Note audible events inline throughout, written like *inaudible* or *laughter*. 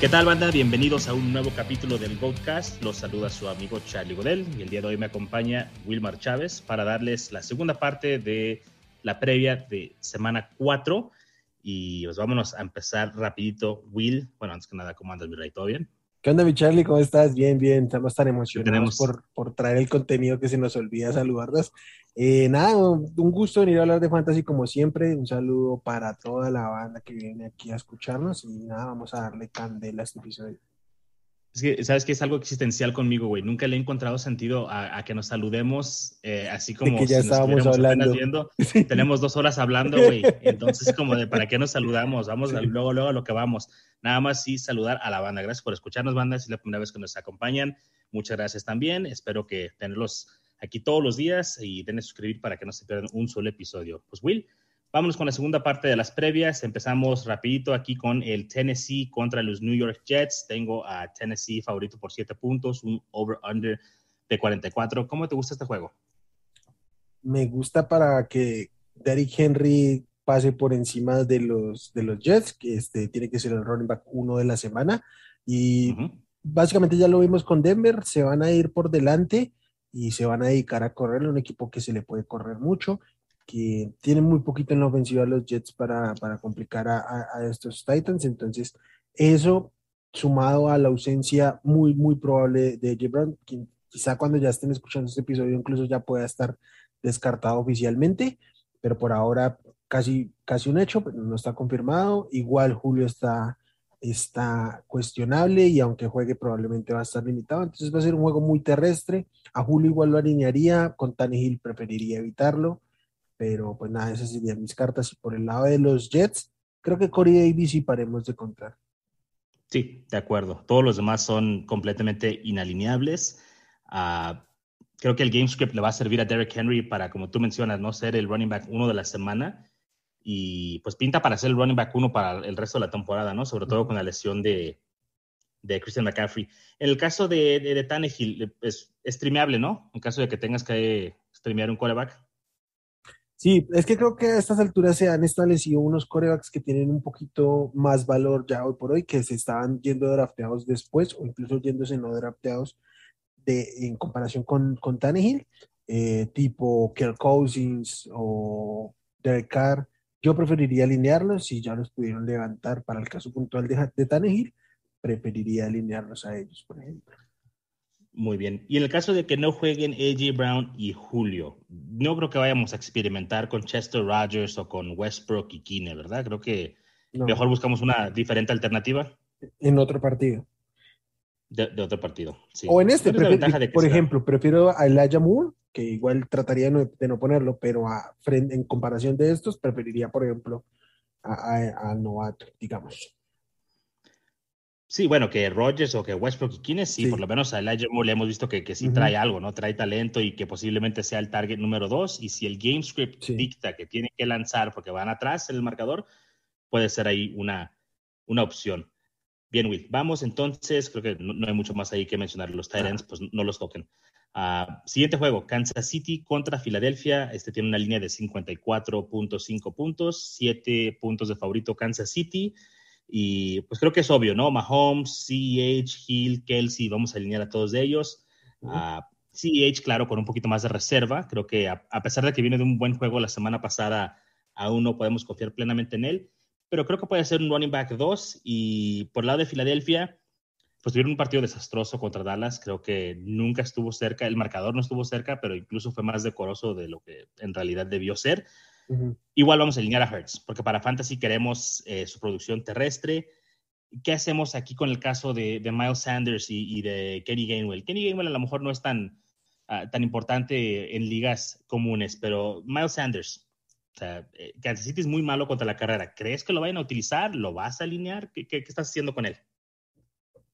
¿Qué tal, banda? Bienvenidos a un nuevo capítulo del Goatcast. Los saluda su amigo Charlie Godel y el día de hoy me acompaña Wilmar Chávez para darles la segunda parte de la previa de semana 4. Y pues vámonos a empezar rapidito. Will, bueno, antes que nada, ¿cómo andas, mi rey? ¿Todo bien? ¿Qué onda, mi Charlie? ¿Cómo estás? Bien, bien. Estamos tan emocionados por, por traer el contenido que se nos olvida saludarlos. Eh, nada, un gusto venir a hablar de fantasy como siempre. Un saludo para toda la banda que viene aquí a escucharnos y nada, vamos a darle candela a este episodio. Es que, ¿sabes que Es algo existencial conmigo, güey. Nunca le he encontrado sentido a, que nos saludemos eh, así como que ya si estábamos hablando. Viendo. *laughs* Tenemos dos horas hablando, güey. *laughs* Entonces, como de, ¿para qué nos saludamos? Vamos luego, luego a lo que vamos. Nada más sí saludar a la banda. Gracias por escucharnos, banda. es la primera vez que nos acompañan. Muchas gracias también. Espero que tenerlos aquí todos los días y den a suscribir para que no se pierdan un solo episodio. Pues Will, vámonos con la segunda parte de las previas. Empezamos rapidito aquí con el Tennessee contra los New York Jets. Tengo a Tennessee favorito por 7 puntos, un over-under de 44. ¿Cómo te gusta este juego? Me gusta para que Derrick Henry pase por encima de los, de los Jets, que este, tiene que ser el running back uno de la semana. Y básicamente ya lo vimos con Denver, se van a ir por delante y se van a dedicar a correr, un equipo que se le puede correr mucho, que tiene muy poquito en la ofensiva los Jets para, complicar a, estos Titans, entonces eso sumado a la ausencia muy, muy probable de J. Brown, quizá cuando ya estén escuchando este episodio incluso ya pueda estar descartado oficialmente, pero por ahora casi, casi un hecho, pero no está confirmado. Igual Julio está está cuestionable y aunque juegue probablemente va a estar limitado. Entonces va a ser un juego muy terrestre. A Julio igual lo alinearía, con Hill preferiría evitarlo, pero pues nada, esas serían mis cartas. Y por el lado de los Jets, creo que Corey Davis y paremos de contar. Sí, de acuerdo. Todos los demás son completamente inalineables. Ah, creo que el game script le va a servir a Derek Henry para, como tú mencionas, no ser el running back uno de la semana y pues pinta para ser el running back uno para el resto de la temporada, ¿no? Sobre todo con la lesión de, de Christian McCaffrey. En el caso de, de, Tannehill, es streameable, ¿no? En caso de que tengas que streamear un coreback. Sí, es que creo que a estas alturas se han establecido unos corebacks que tienen un poquito más valor ya hoy por hoy, que se estaban yendo drafteados después o incluso yéndose no drafteados de, en comparación con, con Tannehill, eh, tipo Kirk Cousins o Derek Carr yo preferiría alinearlos si ya los pudieron levantar para el caso puntual de, de Tannehill, preferiría alinearlos a ellos, por ejemplo. Muy bien. Y en el caso de que no jueguen AJ Brown y Julio, no creo que vayamos a experimentar con Chester Rogers o con Westbrook y Kine, ¿verdad? Creo que mejor buscamos una diferente alternativa. En otro partido. De, otro partido, sí. O en este, por ejemplo, prefiero a Elijah Moore que igual trataría de no ponerlo, pero a, en comparación de estos, preferiría, por ejemplo, a, Novato, digamos. Sí, bueno, que Rogers o que Westbrook y Kines, sí, por lo menos a Elijah Moore le hemos visto que, que sí trae algo, ¿no? Trae talento y que posiblemente sea el target número dos. Y si el game script dicta que tiene que lanzar porque van atrás en el marcador, puede ser ahí una, una opción. Bien, Will, vamos entonces, creo que no, hay mucho más ahí que mencionar. Los Tyrants, pues no los toquen. Ah, siguiente juego, Kansas City contra Filadelfia. Este tiene una línea de 54.5 puntos, 7 puntos de favorito Kansas City. Y pues creo que es obvio, ¿no? Mahomes, CEH, Hill, Kelsey, vamos a alinear a todos de ellos. Uh CEH, claro, con un poquito más de reserva. Creo que a, pesar de que viene de un buen juego la semana pasada, aún no podemos confiar plenamente en él. Pero creo que puede ser un running back 2. Y por el lado de Filadelfia, pues tuvieron un partido desastroso contra Dallas. Creo que nunca estuvo cerca, el marcador no estuvo cerca, pero incluso fue más decoroso de lo que en realidad debió ser. Igual vamos a alinear a Hertz, porque para Fantasy queremos eh, su producción terrestre. ¿Qué hacemos aquí con el caso de, Miles Sanders y, de Kenny Gainwell? Kenny Gainwell a lo mejor no es tan, ah, tan importante en ligas comunes, pero Miles Sanders, o sea, eh, Kansas City es muy malo contra la carrera. ¿Crees que lo vayan a utilizar? ¿Lo vas a alinear? qué estás haciendo con él?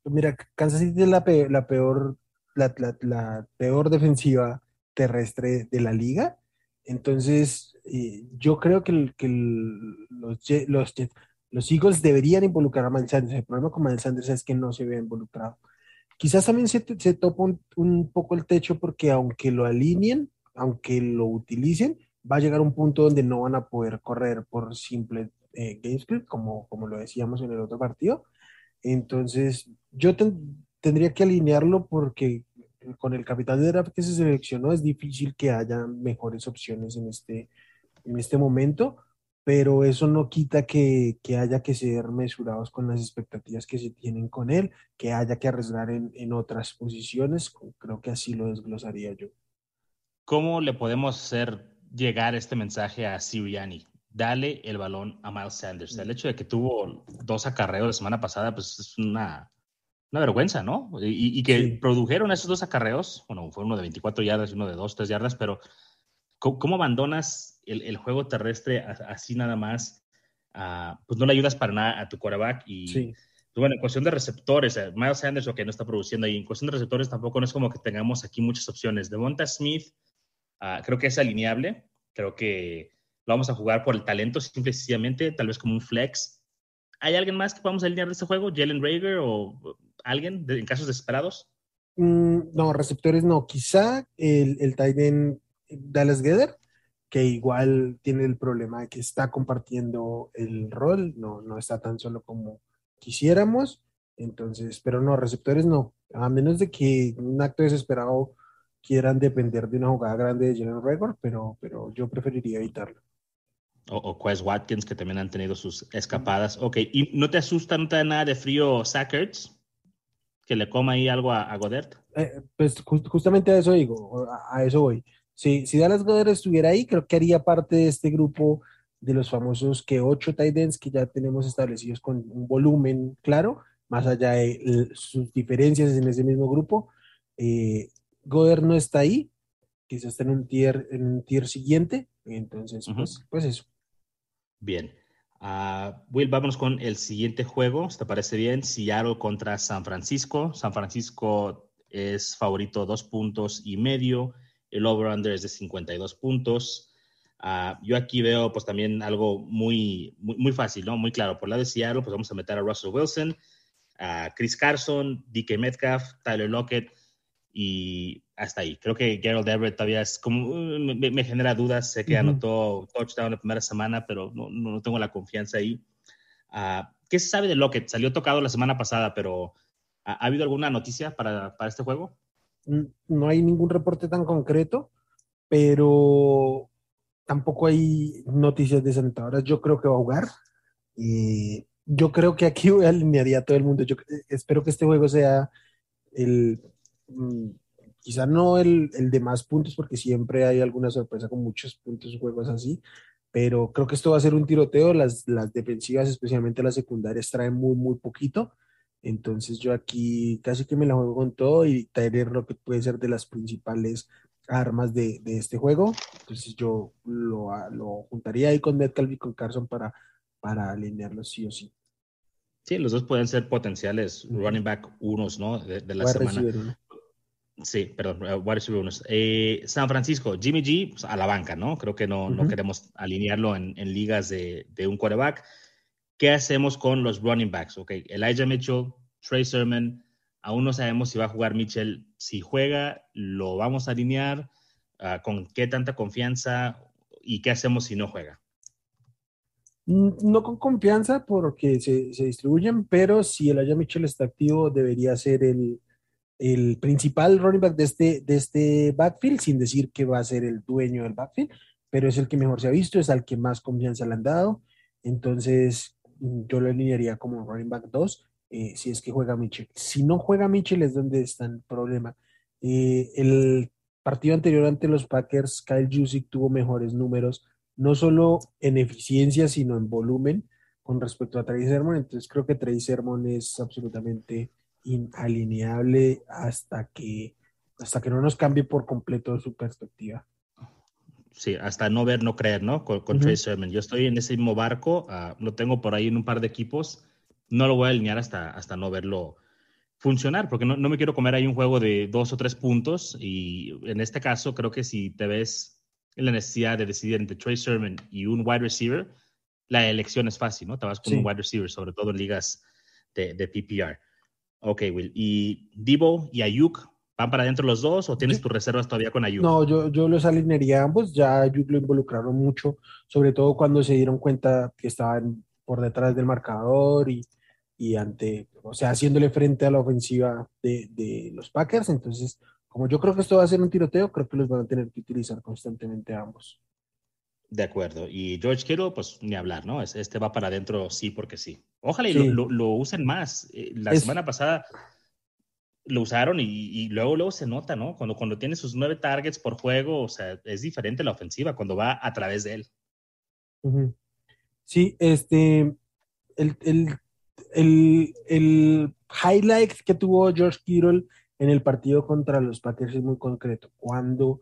Mira, Kansas City es la peor, la peor, la, peor defensiva terrestre de la liga. Entonces, eh, yo creo que, los, los, los, Eagles deberían involucrar a Miles Sanders. El problema con Miles Sanders es que no se ve involucrado. Quizás también se, se topa un, poco el techo porque aunque lo alineen, aunque lo utilicen, va a llegar un punto donde no van a poder correr por simple eh, game script, como, como lo decíamos en el otro partido. Entonces, yo tendría que alinearlo porque con el capital de draft que se seleccionó es difícil que haya mejores opciones en este, en este momento, pero eso no quita que, haya que ser mesurados con las expectativas que se tienen con él, que haya que arriesgar en, en otras posiciones, creo que así lo desglosaría yo. ¿Cómo le podemos hacer llegar este mensaje a Siriani? Dale el balón a Miles Sanders. El hecho de que tuvo dos acarreos la semana pasada, pues es una, una vergüenza, ¿no? Y, que produjeron esos dos acarreos, bueno, fue uno de 24 yardas y uno de 2, 3 yardas, pero ¿cómo, abandonas el, juego terrestre así nada más? Ah, pues no le ayudas para nada a tu quarterback y... Pues bueno, en cuestión de receptores, eh, Miles Sanders, lo que no está produciendo y en cuestión de receptores tampoco no es como que tengamos aquí muchas opciones. Devonta Smith, ah, creo que es alineable, creo que lo vamos a jugar por el talento, simple y sencillamente, tal vez como un flex. ¿Hay alguien más que podamos alinear de este juego? ¿Jalen Rager o alguien en casos desesperados? Mm, no, receptores no. Quizá el, el tight Dallas Gether, que igual tiene el problema de que está compartiendo el rol, no, no está tan solo como quisiéramos. Entonces, pero no, receptores no. A menos de que un acto desesperado quieran depender de una jugada grande de Jalen Rager, pero, pero yo preferiría evitarlo. O, o Quest Watkins, que también han tenido sus escapadas. Ok, ¿y no te asusta, no te da nada de frío Sackers? que le coma ahí algo a, Godert? Eh, pues justamente a eso digo, a, eso voy. Si, si Dallas Godert estuviera ahí, creo que haría parte de este grupo de los famosos que ocho tight ends que ya tenemos establecidos con un volumen claro, más allá de sus diferencias en ese mismo grupo. Eh, Godert no está ahí, quizás está en un tier, en un tier siguiente, entonces, pues, pues eso. Bien. Uh, Will, vámonos con el siguiente juego. ¿Te parece bien? Seattle contra San Francisco. San Francisco es favorito dos puntos y medio. El over-under es de 52 puntos. Uh, yo aquí veo pues también algo muy, muy, fácil, ¿no? Muy claro. Por el lado de Seattle, pues vamos a meter a Russell Wilson, a Chris Carson, DK Metcalf, Tyler Lockett y hasta ahí. Creo que Gerald Everett todavía es como, uh, me, genera dudas. Sé que anotó touchdown la primera semana, pero no, no tengo la confianza ahí. Uh, ¿Qué se sabe de Lockett? Salió tocado la semana pasada, pero ¿ha, habido alguna noticia para, para, este juego? No hay ningún reporte tan concreto, pero tampoco hay noticias desalentadoras. Yo creo que va a jugar. y yo creo que aquí *laughs* alinearía a todo el mundo. Yo eh, espero que este juego sea el quizá no el, de más puntos, porque siempre hay alguna sorpresa con muchos puntos, juegos así, pero creo que esto va a ser un tiroteo. Las, las defensivas, especialmente las secundarias, traen muy, muy poquito. Entonces yo aquí casi que me la juego con todo y Tyler Rocket puede ser de las principales armas de, este juego. Entonces yo lo, lo, juntaría ahí con Metcalf y con Carson para, para alinearlos sí o sí. Sí, los dos pueden ser potenciales running back unos, ¿no? De, la semana. Sí, perdón, uh, eh, San Francisco, Jimmy G pues, a la banca, ¿no? Creo que no, no queremos alinearlo en, en ligas de, de, un quarterback. ¿Qué hacemos con los running backs? Ok, Elijah Mitchell, Trey Sermon, aún no sabemos si va a jugar Mitchell. Si juega, lo vamos a alinear. Uh, ¿Con qué tanta confianza? ¿Y qué hacemos si no juega? No con confianza porque se, se distribuyen, pero si Elijah Mitchell está activo, debería ser el, el principal running back de este, de este backfield, sin decir que va a ser el dueño del backfield, pero es el que mejor se ha visto, es al que más confianza le han dado. Entonces, mm, yo lo alinearía como running back 2, eh, si es que juega Mitchell. Si no juega Mitchell es donde está el problema. Eh, el partido anterior ante los Packers, Kyle Jusic tuvo mejores números, no solo en eficiencia, sino en volumen con respecto a Trey Sermon. Entonces, creo que Trey Sermon es absolutamente inalineable hasta que, hasta que no nos cambie por completo su perspectiva. Sí, hasta no ver, no creer, ¿no? Con, con Trey Sermon. Yo estoy en ese mismo barco, ah, lo tengo por ahí en un par de equipos, no lo voy a alinear hasta, hasta no verlo funcionar, porque no, no, me quiero comer ahí un juego de dos o tres puntos y en este caso creo que si te ves en la necesidad de decidir entre Trey Sermon y un wide receiver, la elección es fácil, ¿no? Te vas con un wide receiver, sobre todo en ligas de, de PPR. Ok, Will. ¿Y Divo y Ayuk van para adentro los dos o tienes tus reservas todavía con Ayuk? No, yo, yo los alinearía ambos. Ya Ayuk lo involucraron mucho, sobre todo cuando se dieron cuenta que estaban por detrás del marcador y, y ante, o sea, haciéndole frente a la ofensiva de, de, los Packers. Entonces, como yo creo que esto va a ser un tiroteo, creo que los van a tener que utilizar constantemente ambos. De acuerdo. Y George Kittle, pues ni hablar, ¿no? Este va para adentro sí porque sí. Ojalá y lo, lo, usen más. Eh, la semana pasada lo usaron y, luego, luego se nota, ¿no? Cuando, cuando tiene sus nueve targets por juego, o sea, es diferente la ofensiva cuando va a través de él. Sí, este, el, el, el, highlight que tuvo George Kittle en el partido contra los Packers es muy concreto. Cuando,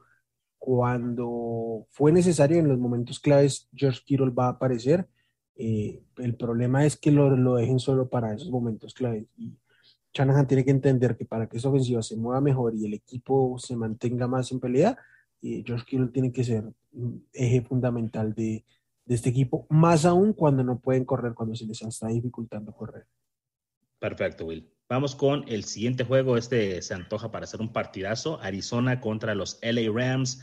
cuando fue necesario en los momentos claves, George Kittle va a aparecer. Eh, el problema es que lo, lo, dejen solo para esos momentos claves. Y Shanahan tiene que entender que para que esa ofensiva se mueva mejor y el equipo se mantenga más en pelea, eh, George Kittle tiene que ser eje fundamental de, de este equipo, más aún cuando no pueden correr, cuando se les está dificultando correr. Perfecto, Will. Vamos con el siguiente juego. Este se antoja para hacer un partidazo. Arizona contra los LA Rams.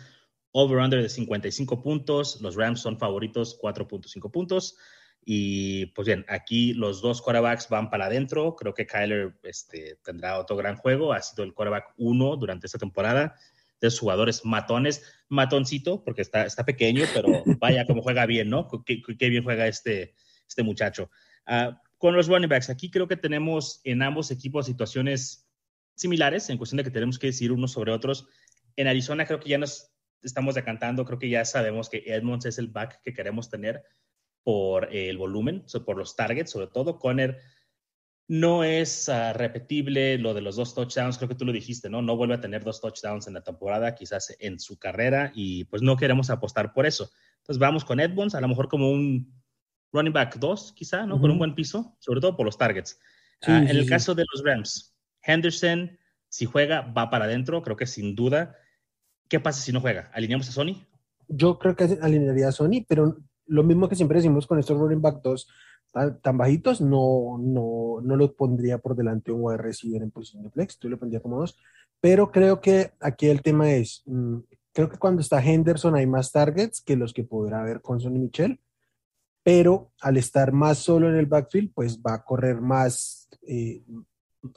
Over-under de 55 puntos. Los Rams son favoritos, 4.5 puntos. Y pues bien, aquí los dos quarterbacks van para adentro. Creo que Kyler este, tendrá otro gran juego. Ha sido el quarterback uno durante esta temporada de jugadores matones, matoncito, porque está, pequeño, pero vaya como juega bien, ¿no? Qué, bien juega este, este muchacho. Uh, con los running backs, aquí creo que tenemos en ambos equipos situaciones similares en cuestión de que tenemos que decidir unos sobre otros. En Arizona creo que ya nos estamos decantando, creo que ya sabemos que Edmonds es el back que queremos tener por el volumen, por los targets, sobre todo. Conner no es uh, repetible lo de los dos touchdowns, creo que tú lo dijiste, ¿no? No vuelve a tener dos touchdowns en la temporada, quizás en su carrera, y pues no queremos apostar por eso. Entonces vamos con Edmonds, a lo mejor como un running back 2, quizá, ¿no? Con un buen piso, sobre todo por los targets. Ah, en el caso de los Rams, Henderson, si juega, va para adentro, creo que sin duda. ¿Qué pasa si no juega? ¿Alineamos a Sony? Yo creo que alinearía a Sony, pero lo mismo que siempre decimos con estos running back 2, tan, bajitos, no, no, no lo pondría por delante un wide receiver en posición de flex, tú lo pondría como dos. Pero creo que aquí el tema es, mm, creo que cuando está Henderson hay más targets que los que podrá haber con Sonny Michel, pero al estar más solo en el backfield, pues va a correr más, eh,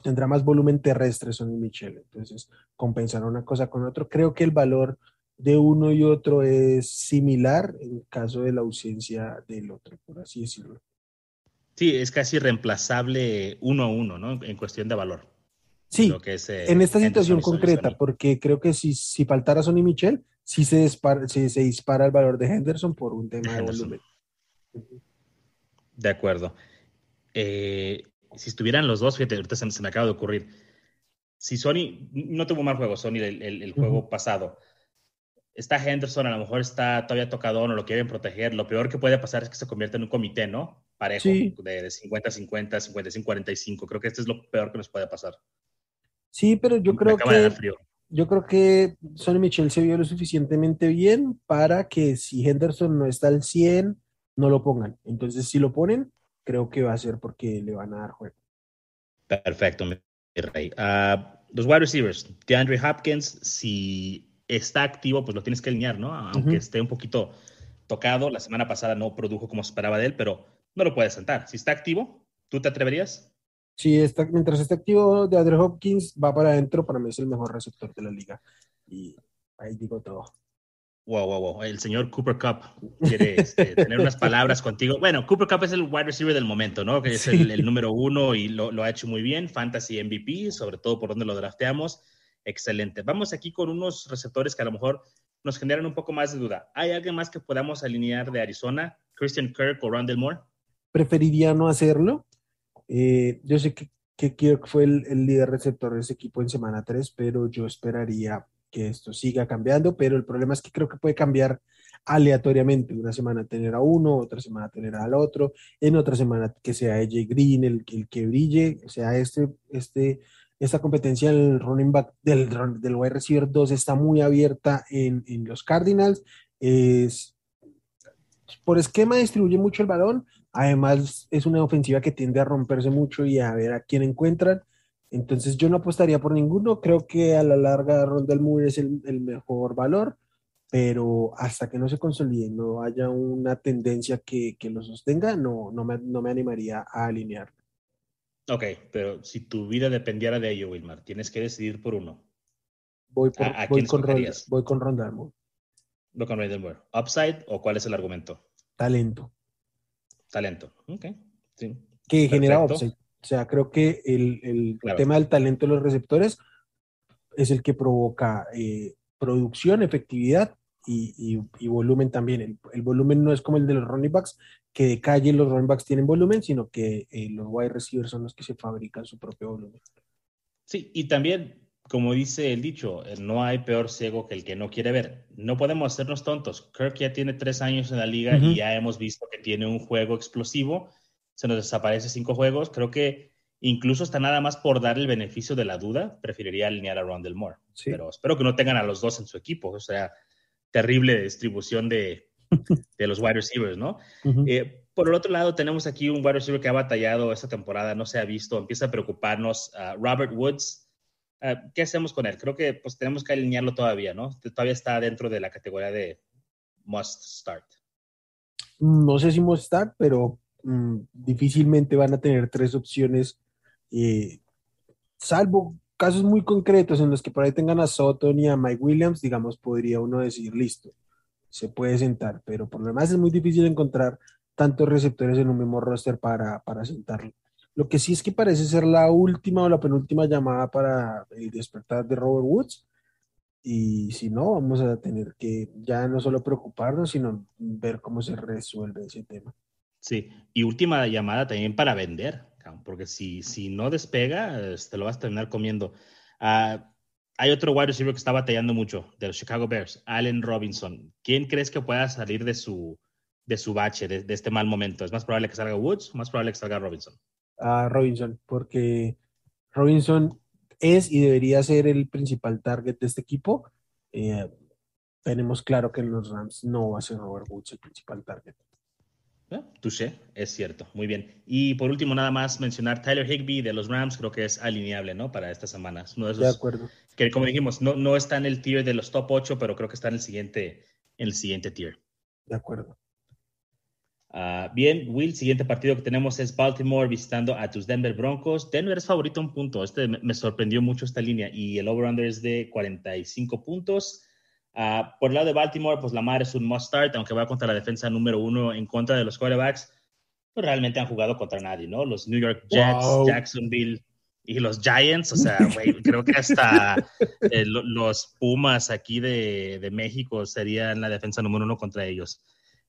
tendrá más volumen terrestre Sonny Michel. Entonces, compensar una cosa con otro. Creo que el valor de uno y otro es similar en caso de la ausencia del otro, por así decirlo. Sí, es casi reemplazable uno a uno, ¿no? En cuestión de valor. Sí, eh, en esta situación concreta, porque creo que si, si faltara Sonny Michel, sí se, dispara, se dispara el valor de Henderson por un tema de volumen. De acuerdo. Eh, si estuvieran los dos, fíjate, ahorita se, me acaba de ocurrir. Si Sony, no tuvo mal juego, Sony, el, juego pasado. Está Henderson, a lo mejor está todavía tocado, no lo quieren proteger. Lo peor que puede pasar es que se convierta en un comité, ¿no? parejo, de 50-50, 55-45. Creo que este es lo peor que nos puede pasar. Sí, pero yo creo que. Yo creo que Sonny Michel se vio lo suficientemente bien para que si Henderson no está al 100, no lo pongan. Entonces, si lo ponen, creo que va a ser porque le van a dar juego. Perfecto, mi rey. Ah, los wide receivers, DeAndre Hopkins, si está activo, pues lo tienes que alinear, ¿no? Aunque esté un poquito tocado. La semana pasada no produjo como esperaba de él, pero no lo puedes sentar. Si está activo, ¿tú te atreverías? Sí, está, mientras esté activo, de Andrew Hopkins va para adentro. Para mí es el mejor receptor de la liga. Y ahí digo todo. Wow, wow, wow. El señor Cooper Cup quiere este, *laughs* tener unas palabras contigo. Bueno, Cooper Cup es el wide receiver del momento, ¿no? Que es el, número uno y lo, lo, ha hecho muy bien. Fantasy MVP, sobre todo por donde lo drafteamos. Excelente. Vamos aquí con unos receptores que a lo mejor nos generan un poco más de duda. ¿Hay alguien más que podamos alinear de Arizona? ¿Christian Kirk o Randall Moore? preferiría no hacerlo. Eh, yo sé que, que Kirk fue el, líder receptor de ese equipo en semana 3, pero yo esperaría que esto siga cambiando, pero el problema es que creo que puede cambiar aleatoriamente. Una semana tener a uno, otra semana tener al otro, en otra semana que sea AJ Green el, el que brille, o sea, este, este, esta competencia del running back, del, del wide receiver 2 está muy abierta en, en los Cardinals. Es, por esquema distribuye mucho el balón, Además, es una ofensiva que tiende a romperse mucho y a ver a quién encuentran. Entonces, yo no apostaría por ninguno. Creo que a la larga Rondell Moore es el, mejor valor, pero hasta que no se consolide, no haya una tendencia que, lo sostenga, no, no, me, no me animaría a alinear. Ok, pero si tu vida dependiera de ello, Wilmar, tienes que decidir por uno. Voy, voy, con, Ronda, voy con Ronda Voy con Ronda ¿Upside o cuál es el argumento? Talento. Talento, ok. Sí. Que genera upside. O sea, creo que el, tema del talento de los receptores es el que provoca eh, producción, efectividad y, volumen también. El, volumen no es como el de los running backs, que de calle los running backs tienen volumen, sino que eh, los wide receivers son los que se fabrican su propio volumen. Sí, y también, como dice el dicho, eh, no hay peor ciego que el que no quiere ver. No podemos hacernos tontos. Kirk ya tiene tres años en la liga y ya hemos visto que tiene un juego explosivo. Se nos desaparece cinco juegos. Creo que incluso está nada más por dar el beneficio de la duda, preferiría alinear a Rondell Moore. Pero espero que no tengan a los dos en su equipo. O sea, terrible distribución de, *laughs* de los wide receivers, ¿no? Eh, por el otro lado, tenemos aquí un wide receiver que ha batallado esta temporada, no se ha visto, empieza a preocuparnos. Robert Woods, ah, ¿qué hacemos con él? Creo que pues tenemos que alinearlo todavía, ¿no? Todavía está dentro de la categoría de must start. No sé si must start, pero mm, difícilmente van a tener tres opciones, eh, salvo casos muy concretos en los que por ahí tengan a Soto y a Mike Williams, digamos, podría uno decir, listo, se puede sentar, pero por lo demás es muy difícil encontrar tantos receptores en un mismo roster para, para sentarlo. Lo que sí es que parece ser la última o la penúltima llamada para el despertar de Robert Woods. Y si no, vamos a tener que ya no solo preocuparnos, sino ver cómo se resuelve ese tema. Sí, y última llamada también para vender porque si, si no despega, te lo vas a terminar comiendo. Ah, hay otro wide receiver que está batallando mucho, de los Chicago Bears, Allen Robinson. ¿Quién crees que pueda salir de su, de su bache, de, este mal momento? ¿Es más probable que salga Woods o más probable que salga Robinson? A Robinson, porque Robinson es y debería ser el principal target de este equipo. Eh, tenemos claro que en los Rams no va a ser Robert Woods el principal target. Touché, es cierto, muy bien. Y por último, nada más mencionar Tyler Higby de los Rams, creo que es alineable, ¿no? Para estas semanas. de, acuerdo. Que como dijimos, no, no está en el tier de los top 8, pero creo que está en el siguiente, en el siguiente tier. De acuerdo. Ah, bien, Will, siguiente partido que tenemos es Baltimore visitando a tus Denver Broncos. Denver es favorito un punto. Este me sorprendió mucho esta línea y el over-under es de 45 puntos. Ah, por el lado de Baltimore, pues Lamar es un must start, aunque va contra la defensa número uno en contra de los quarterbacks, pues realmente han jugado contra nadie, ¿no? Los New York Jets, Jacksonville y los Giants, o sea, güey, *laughs* creo que hasta eh, los Pumas aquí de, de, México serían la defensa número uno contra ellos.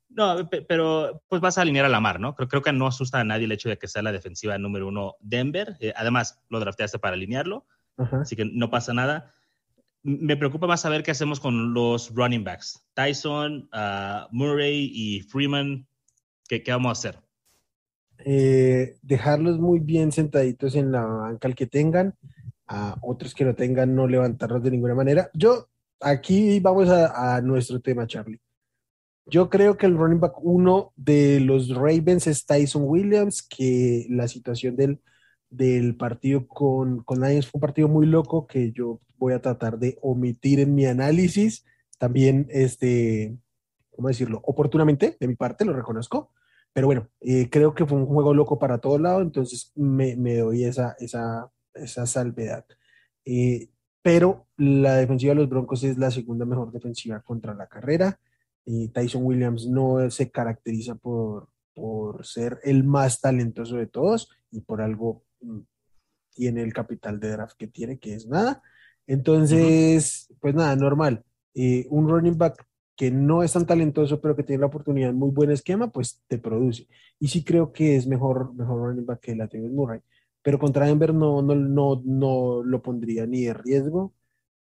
No, pero pues vas a alinear a Lamar, ¿no? Creo, creo que no asusta a nadie el hecho de que sea la defensiva número uno Denver. Eh, además, lo drafteaste para alinearlo, así que no pasa nada me preocupa más saber qué hacemos con los running backs. Tyson, uh, Murray y Freeman, ¿qué, ¿qué, vamos a hacer? Eh, dejarlos muy bien sentaditos en la banca al que tengan, a otros que no tengan, no levantarlos de ninguna manera. Yo, aquí vamos a, a nuestro tema, Charlie. Yo creo que el running back uno de los Ravens es Tyson Williams, que la situación del del partido con, con Lions fue un partido muy loco que yo voy a tratar de omitir en mi análisis. También, este, ¿cómo decirlo? Oportunamente, de mi parte, lo reconozco. Pero bueno, eh, creo que fue un juego loco para todos lados, entonces me, me doy esa, esa, esa salvedad. Eh, pero la defensiva de los Broncos es la segunda mejor defensiva contra la carrera. Eh, Tyson Williams no se caracteriza por, por ser el más talentoso de todos y por algo tiene el capital de draft que tiene, que es nada. Entonces, pues nada, normal. Eh, un running back que no es tan talentoso, pero que tiene la oportunidad muy buen esquema, pues te produce. Y sí creo que es mejor, mejor running back que la Travis Murray. Pero contra Denver no, no, no, no lo pondría ni de riesgo.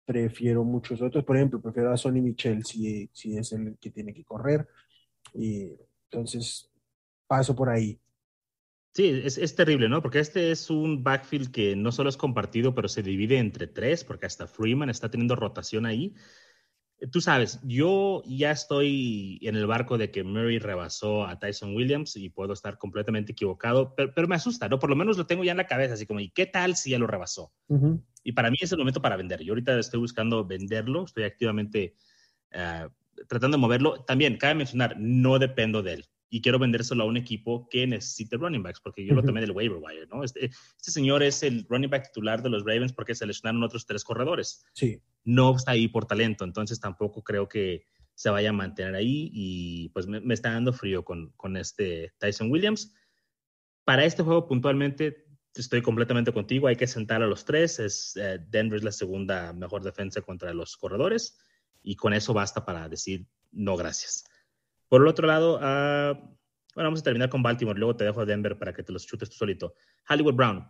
Prefiero muchos otros. Por ejemplo, prefiero a Sonny Michel si, si es el que tiene que correr. Y entonces, paso por ahí. Sí, es, terrible, ¿no? Porque este es un backfield que no solo es compartido, pero se divide entre tres, porque hasta Freeman está teniendo rotación ahí. Eh, tú sabes, yo ya estoy en el barco de que Murray rebasó a Tyson Williams y puedo estar completamente equivocado, pero, me asusta, ¿no? Por lo menos lo tengo ya en la cabeza, así como, ¿y qué tal si ya lo rebasó? Y para mí es el momento para vender. Yo ahorita estoy buscando venderlo, estoy activamente eh, tratando de moverlo. También, cabe mencionar, no dependo de él y quiero vendérselo a un equipo que necesite running backs, porque yo lo tomé del waiver wire, ¿no? Este, este, señor es el running back titular de los Ravens porque seleccionaron otros tres corredores. Sí. No está ahí por talento, entonces tampoco creo que se vaya a mantener ahí y pues me, está dando frío con, con este Tyson Williams. Para este juego puntualmente estoy completamente contigo, hay que sentar a los tres, es, eh, Denver es la segunda mejor defensa contra los corredores y con eso basta para decir no gracias. Por el otro lado, uh, bueno, vamos a terminar con Baltimore, luego te dejo a Denver para que te los chutes tú solito. Hollywood Brown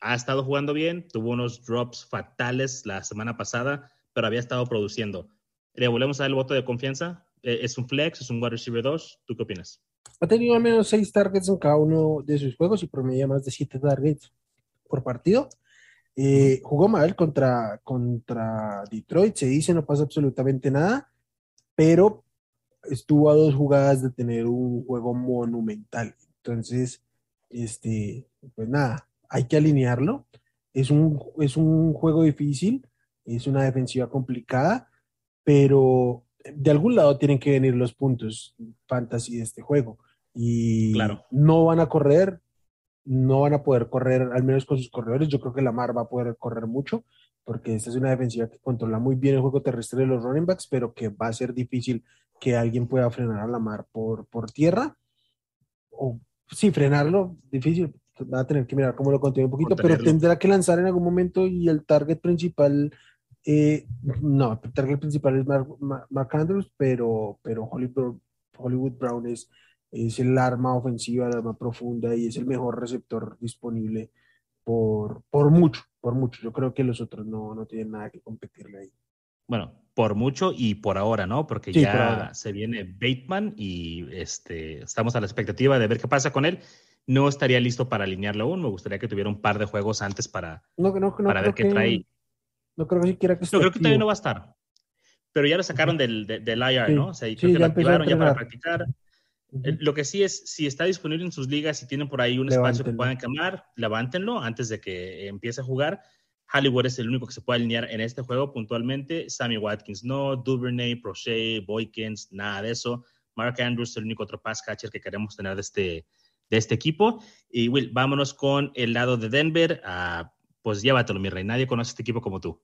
ha estado jugando bien, tuvo unos drops fatales la semana pasada, pero había estado produciendo. ¿Le volvemos a dar el voto de confianza? Eh, ¿Es un flex? ¿Es un wide receiver 2? ¿Tú qué opinas? Ha tenido al menos seis targets en cada uno de sus juegos y promedia más de siete targets por partido. Eh, jugó mal contra, contra Detroit, se dice, no pasa absolutamente nada, pero estuvo a dos jugadas de tener un juego monumental. Entonces, este, pues nada, hay que alinearlo. Es un, es un juego difícil, es una defensiva complicada, pero de algún lado tienen que venir los puntos fantasy de este juego. Y no van a correr, no van a poder correr, al menos con sus corredores. Yo creo que Lamar va a poder correr mucho, porque esta es una defensiva que controla muy bien el juego terrestre de los running backs, pero que va a ser difícil que alguien pueda frenar a Lamar por, por tierra. O sí, frenarlo, difícil. Va a tener que mirar cómo lo contiene un poquito, pero tendrá que lanzar en algún momento y el target principal, eh, no, el target principal es Mark, Andrews, pero, pero Hollywood, Hollywood Brown es, es el arma ofensiva, el arma profunda y es el mejor receptor disponible por, por mucho, por mucho. Yo creo que los otros no, no tienen nada que competirle ahí. Bueno, por mucho y por ahora, ¿no? Porque ya se viene Bateman y este, estamos a la expectativa de ver qué pasa con él. No estaría listo para alinearlo aún. Me gustaría que tuviera un par de juegos antes para, para ver qué trae. No creo que siquiera que No, creo que todavía no va a estar. Pero ya lo sacaron del, del IR, ¿no? O sea, creo que lo activaron ya para practicar. Lo que sí es, si está disponible en sus ligas, si tienen por ahí un espacio que puedan quemar, levántenlo antes de que empiece a jugar Hollywood es el único que se puede alinear en este juego puntualmente. Sammy Watkins no, Duvernay, Prochet, Boykins, nada de eso. Mark Andrews es el único otro pass catcher que queremos tener de este, de este equipo. Y Will, vámonos con el lado de Denver. Uh, pues llévatelo, mi rey. Nadie conoce este equipo como tú.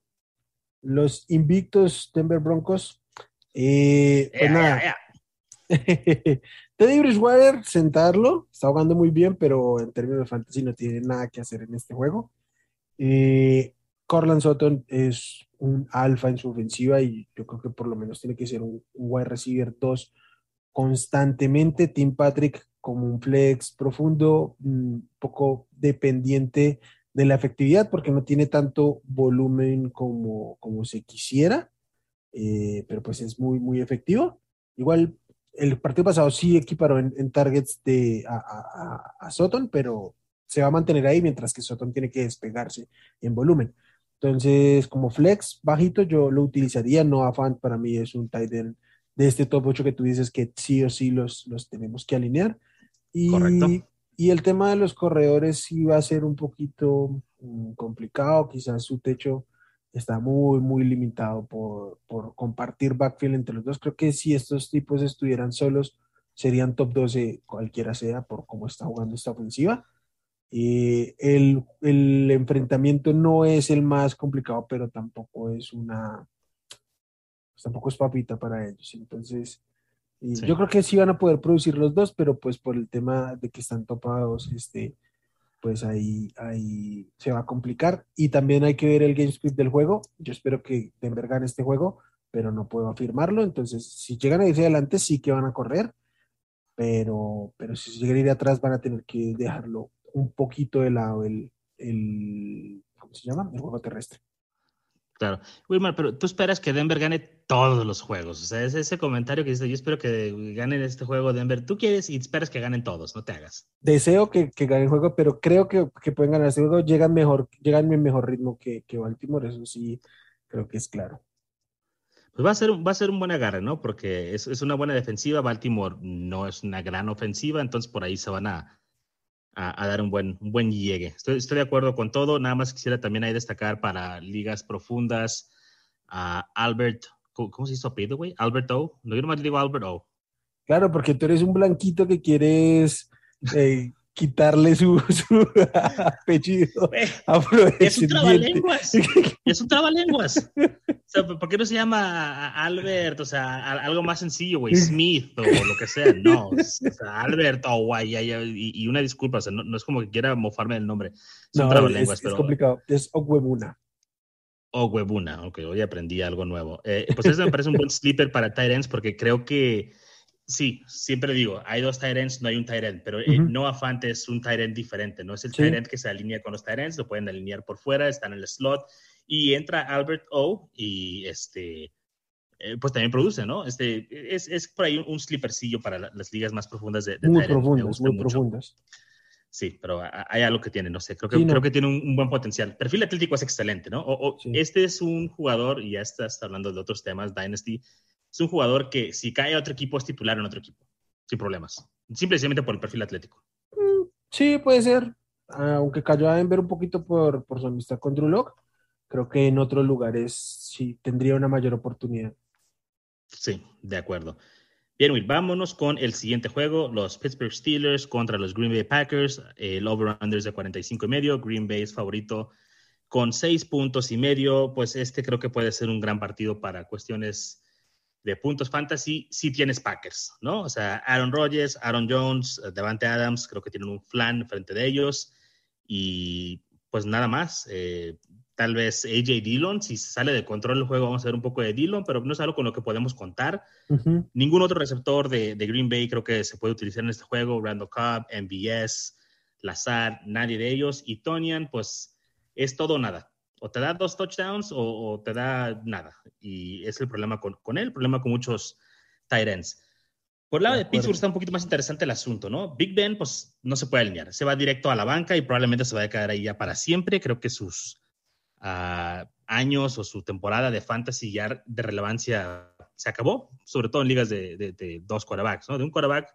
Los invictos Denver Broncos. Eh, pues nada. *laughs* Teddy Bridgewater, sentarlo, está jugando muy bien, pero en términos de fantasy no tiene nada que hacer en este juego. Eh, Corland Sutton es un alfa en su ofensiva y yo creo que por lo menos tiene que ser un, wide receiver 2 constantemente. Tim Patrick como un flex profundo, un poco dependiente de la efectividad porque no tiene tanto volumen como, como se quisiera, eh, pero pues es muy, muy efectivo. Igual el partido pasado sí equiparó en, targets de, a, a, a Sutton, pero se va a mantener ahí mientras que Sutton tiene que despegarse en volumen. Entonces, como flex bajito, yo lo utilizaría. No afán para mí es un tight end de este top 8 que tú dices que sí o sí los, los tenemos que alinear. Y, Correcto. Y el tema de los corredores sí va a ser un poquito mm, complicado. Quizás su techo está muy, muy limitado por, por compartir backfield entre los dos. Creo que si estos tipos estuvieran solos, serían top 12 cualquiera sea por cómo está jugando esta ofensiva. Eh, el, el, enfrentamiento no es el más complicado, pero tampoco es una, pues tampoco es papita para ellos. Entonces, yo creo que sí van a poder producir los dos, pero pues por el tema de que están topados, este, pues ahí, ahí se va a complicar. Y también hay que ver el game script del juego. Yo espero que Denver gane este juego, pero no puedo afirmarlo. Entonces, si llegan a irse adelante, sí que van a correr, pero, pero si llegan a ir atrás, van a tener que dejarlo un poquito de lado el, el ¿cómo se llama? El juego terrestre. Claro. Wilmar, pero tú esperas que Denver gane todos los juegos. O sea, es ese comentario que dice, yo espero que ganen este juego Denver. Tú quieres y esperas que ganen todos, no te hagas. Deseo que, que ganen el juego, pero creo que, que, pueden ganar este juego. Llegan mejor, llegan en mejor ritmo que, que Baltimore, eso sí, creo que es claro. Pues va a ser, va a ser un buen agarre, ¿no? Porque es, es una buena defensiva. Baltimore no es una gran ofensiva, entonces por ahí se van a, a, dar un buen, un buen llegue. Estoy, estoy, de acuerdo con todo. Nada más quisiera también ahí destacar para ligas profundas a Albert, ¿cómo, se hizo apellido, güey? Albert O. No, yo nomás digo Albert O. Claro, porque tú eres un blanquito que quieres eh, quitarle su, *laughs* su apellido *laughs* Es un trabalenguas. *laughs* es un trabalenguas. O sea, ¿por qué no se llama Albert? O sea, algo más sencillo, güey. Smith o lo que sea. No. O sea, Albert o guay. Y, una disculpa, o sea, no, es como que quiera mofarme del nombre. Es un trabalenguas. Es, es complicado. Es Ogwebuna. Ogwebuna. Ok, hoy aprendí algo nuevo. Eh, pues eso me parece un buen sleeper para Tyrants porque creo que Sí, siempre digo, hay dos tight no hay un tight pero eh, Noah Fant es un tight diferente, no es el sí. que se alinea con los tight lo pueden alinear por fuera, están en el slot y entra Albert O y este eh, pues también produce, ¿no? Este es, es por ahí un, slippercillo para las ligas más profundas de, de Muy profundas, muy profundas. Sí, pero hay algo que tiene, no sé, creo que, creo que tiene un, buen potencial. Perfil atlético es excelente, ¿no? O, Este es un jugador, y ya estás hablando de otros temas, Dynasty, es un jugador que si cae a otro equipo es titular en otro equipo, sin problemas. Simplemente por el perfil atlético. Mm, sí, puede ser. Aunque cayó a Denver un poquito por, por su amistad con Drew Locke, creo que en otros lugares sí tendría una mayor oportunidad. Sí, de acuerdo. Bien, Will, vámonos con el siguiente juego, los Pittsburgh Steelers contra los Green Bay Packers, el over-under es de 45 y medio, Green Bay es favorito con 6 puntos y medio, pues este creo que puede ser un gran partido para cuestiones de puntos fantasy, sí tienes Packers, ¿no? O sea, Aaron Rodgers, Aaron Jones, eh, Devante Adams, creo que tienen un flan frente de ellos. Y pues nada más. Eh, tal vez AJ Dillon, si sale de control el juego, vamos a ver un poco de Dillon, pero no es algo con lo que podemos contar. Ningún otro receptor de, Green Bay creo que se puede utilizar en este juego. Randall Cobb, MBS, Lazar, nadie de ellos. Y Tonian, pues es todo o nada o te da dos touchdowns o, te da nada. Y es el problema con, con él, el problema con muchos tight ends. Por el lado de, Pittsburgh está un poquito más interesante el asunto, ¿no? Big Ben, pues no se puede alinear. Se va directo a la banca y probablemente se va a quedar ahí ya para siempre. Creo que sus ah, años o su temporada de fantasy ya de relevancia se acabó, sobre todo en ligas de, de dos quarterbacks, ¿no? De un quarterback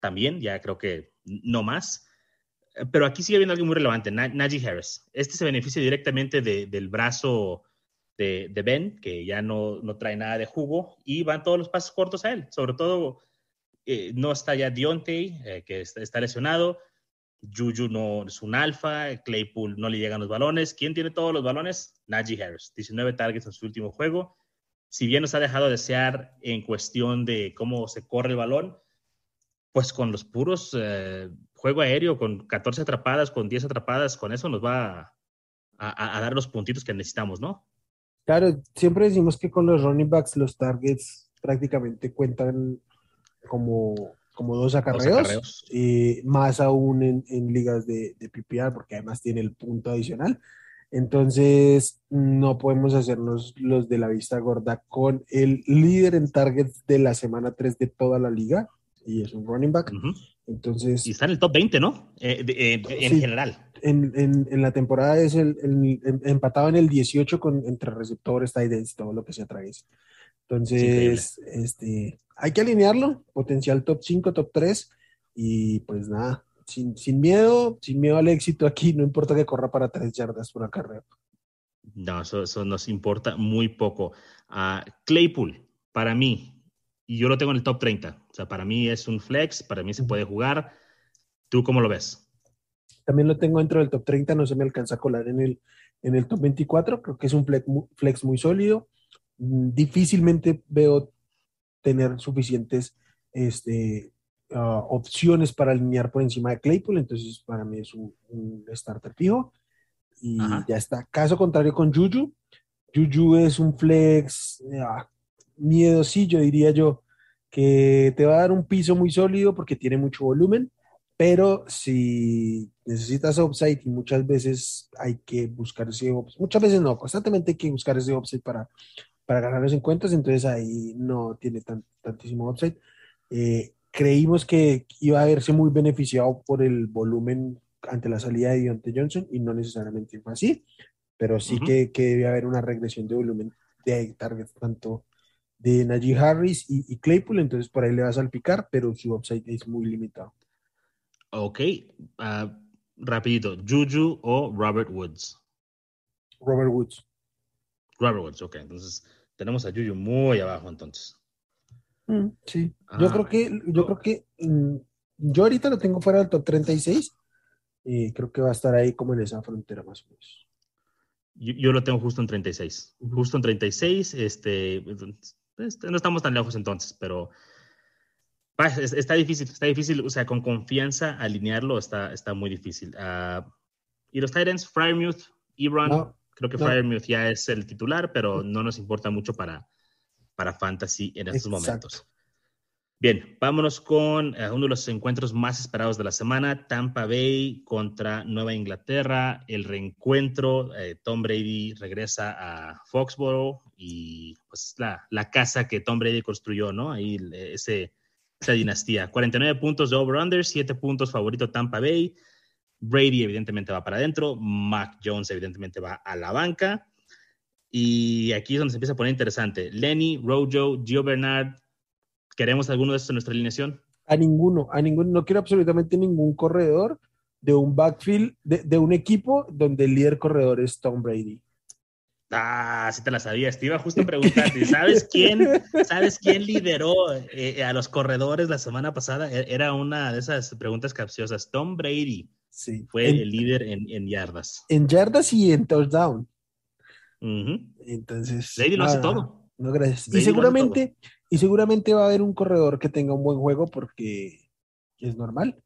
también, ya creo que no más. Pero aquí sigue habiendo algo muy relevante, Najee Harris. Este se beneficia directamente del brazo de, Ben, que ya no, no, trae nada de jugo, y van todos los pasos cortos a él. Sobre todo, eh, no está ya Deontay, eh, que está, lesionado. Juju no es un alfa, Claypool no le llegan los balones. ¿Quién tiene todos los balones? Najee Harris. 19 targets en su último juego. Si bien nos ha dejado desear en cuestión de cómo se corre el balón, pues con los puros eh, juego aéreo con 14 atrapadas, con 10 atrapadas, con eso nos va a, dar los puntitos que necesitamos, ¿no? Claro, siempre decimos que con los running backs los targets prácticamente cuentan como, como dos acarreos, y más aún en, ligas de, de, PPR, porque además tiene el punto adicional. Entonces, no podemos hacernos los de la vista gorda con el líder en targets de la semana 3 de toda la liga, y es un running back. Entonces. Y está en el top 20, ¿no? Eh, eh, en general. En, la temporada es el, empatado en el 18 con, entre receptores, tight todo lo que se atraviesa. Entonces, este, hay que alinearlo, potencial top 5, top 3, y pues nada, sin, miedo, sin miedo al éxito aquí, no importa que corra para 3 yardas por carrera. No, eso, nos importa muy poco. Uh, Claypool, para mí, y yo lo tengo en el top 30. O sea, para mí es un flex, para mí se puede jugar. ¿Tú cómo lo ves? También lo tengo dentro del top 30, no se me alcanza a colar en el, en el top 24. Creo que es un flex, muy sólido. Mm, difícilmente veo tener suficientes este, ah, opciones para alinear por encima de Claypool, entonces para mí es un, starter fijo. Y ya está. Caso contrario con Juju. Juju es un flex, ah, miedosillo, diría yo, que te va a dar un piso muy sólido porque tiene mucho volumen, pero si necesitas upside y muchas veces hay que buscar ese upside, muchas veces no, constantemente hay que buscar ese upside para, para ganar los encuentros, entonces ahí no tiene tantísimo upside. Eh, creímos que iba a verse muy beneficiado por el volumen ante la salida de Deontay Johnson y no necesariamente fue así, pero sí que, que debe haber una regresión de volumen de target tanto de Najee Harris y, Claypool, entonces por ahí le va a salpicar, pero su upside es muy limitado. Ok, uh, rapidito, Juju o Robert Woods. Robert Woods. Robert Woods, ok, entonces tenemos a Juju muy abajo entonces. Mm, sí, yo creo que, yo creo que mm, yo ahorita lo tengo fuera del top 36 y creo que va a estar ahí como en esa frontera más o menos. Yo, lo tengo justo en 36. Justo en 36, este, este, no estamos tan lejos entonces, pero está difícil, está difícil, o sea, con confianza alinearlo está, está muy difícil. Ah, y los Titans, Fryermuth, Ebron, creo que no. ya es el titular, pero no nos importa mucho para, para Fantasy en estos momentos. Bien, vámonos con eh, uno de los encuentros más esperados de la semana, Tampa Bay contra Nueva Inglaterra, el reencuentro, eh, Tom Brady regresa a Foxborough y pues la, la, casa que Tom Brady construyó, ¿no? Ahí ese, esa dinastía. 49 puntos de over-under, 7 puntos favorito Tampa Bay. Brady evidentemente va para adentro, Mac Jones evidentemente va a la banca. Y aquí es donde se empieza a poner interesante. Lenny, Rojo, Gio Bernard, ¿Queremos alguno de estos en nuestra alineación? A ninguno, a ninguno. No quiero absolutamente ningún corredor de un backfield, de, un equipo donde el líder corredor es Tom Brady. Ah, sí te la sabías. Te iba justo a preguntarte, ¿sabes quién, ¿sabes quién lideró eh, a los corredores la semana pasada? E, era una de esas preguntas capciosas. Tom Brady sí. fue el líder en, yardas. En yardas y en touchdown. Entonces. Brady lo hace todo. No, gracias. y seguramente, y seguramente va a haber un corredor que tenga un buen juego porque es normal.